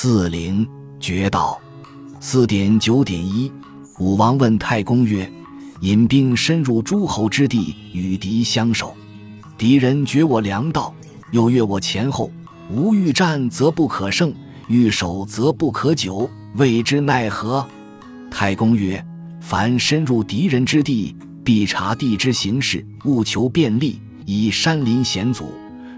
四陵绝道。四点九点一，武王问太公曰：“引兵深入诸侯之地，与敌相守，敌人绝我粮道，又越我前后，吾欲战则不可胜，欲守则不可久，谓之奈何？”太公曰：“凡深入敌人之地，必察地之形势，务求便利，以山林险阻、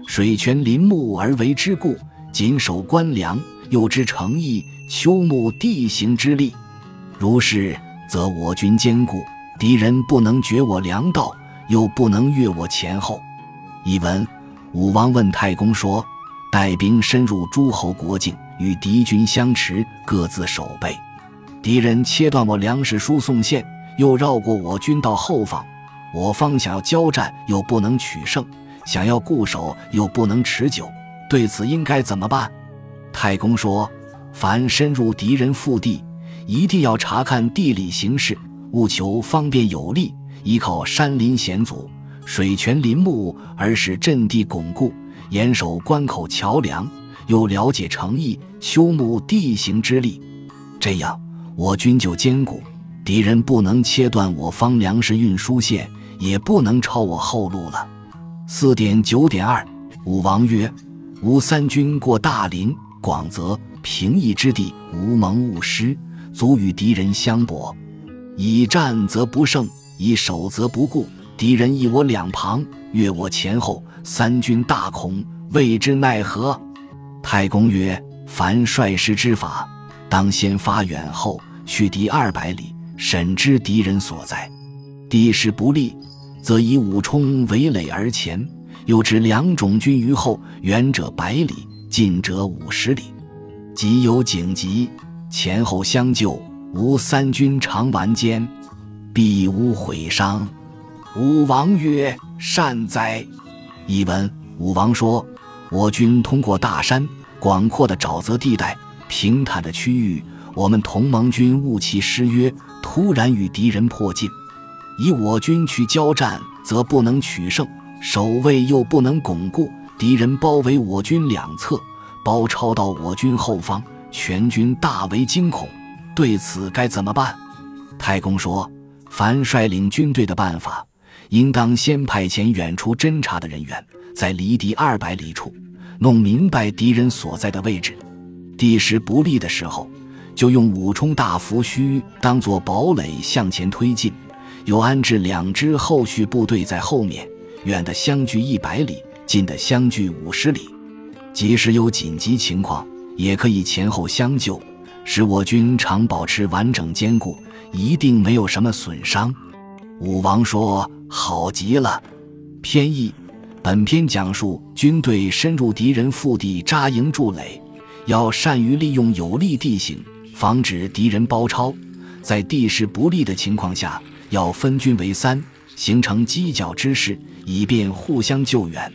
水泉林木而为之故，谨守官粮，又知诚意。”秋木地形之力，如是，则我军坚固，敌人不能绝我粮道，又不能越我前后。译文：武王问太公说：“带兵深入诸侯国境，与敌军相持，各自守备。敌人切断我粮食输送线，又绕过我军到后方，我方想要交战，又不能取胜；想要固守，又不能持久。对此应该怎么办？”太公说。凡深入敌人腹地，一定要查看地理形势，务求方便有利，依靠山林险阻、水泉林木而使阵地巩固，严守关口桥梁，又了解诚意修木地形之力，这样我军就坚固，敌人不能切断我方粮食运输线，也不能抄我后路了。四点九点二，武王曰：“吾三军过大林、广泽。”平易之地，无盟勿失，足与敌人相搏。以战则不胜，以守则不固。敌人一我两旁，越我前后，三军大恐，谓之奈何？太公曰：凡率师之法，当先发远后，去敌二百里，审知敌人所在。地势不利，则以武冲为垒而前，又置两种军于后，远者百里，近者五十里。即有警急，前后相救，吾三军常完坚，必无毁伤。武王曰：“善哉！”译文：武王说：“我军通过大山、广阔的沼泽地带、平坦的区域，我们同盟军误其失约，突然与敌人迫近。以我军去交战，则不能取胜，守卫又不能巩固，敌人包围我军两侧。”包抄到我军后方，全军大为惊恐。对此该怎么办？太公说：“凡率领军队的办法，应当先派遣远处侦察的人员，在离敌二百里处，弄明白敌人所在的位置。地势不利的时候，就用五冲大伏须当做堡垒向前推进，又安置两支后续部队在后面，远的相距一百里，近的相距五十里。”即使有紧急情况，也可以前后相救，使我军常保持完整坚固，一定没有什么损伤。武王说：“好极了。”偏义，本篇讲述军队深入敌人腹地扎营筑垒，要善于利用有利地形，防止敌人包抄。在地势不利的情况下，要分军为三，形成犄角之势，以便互相救援。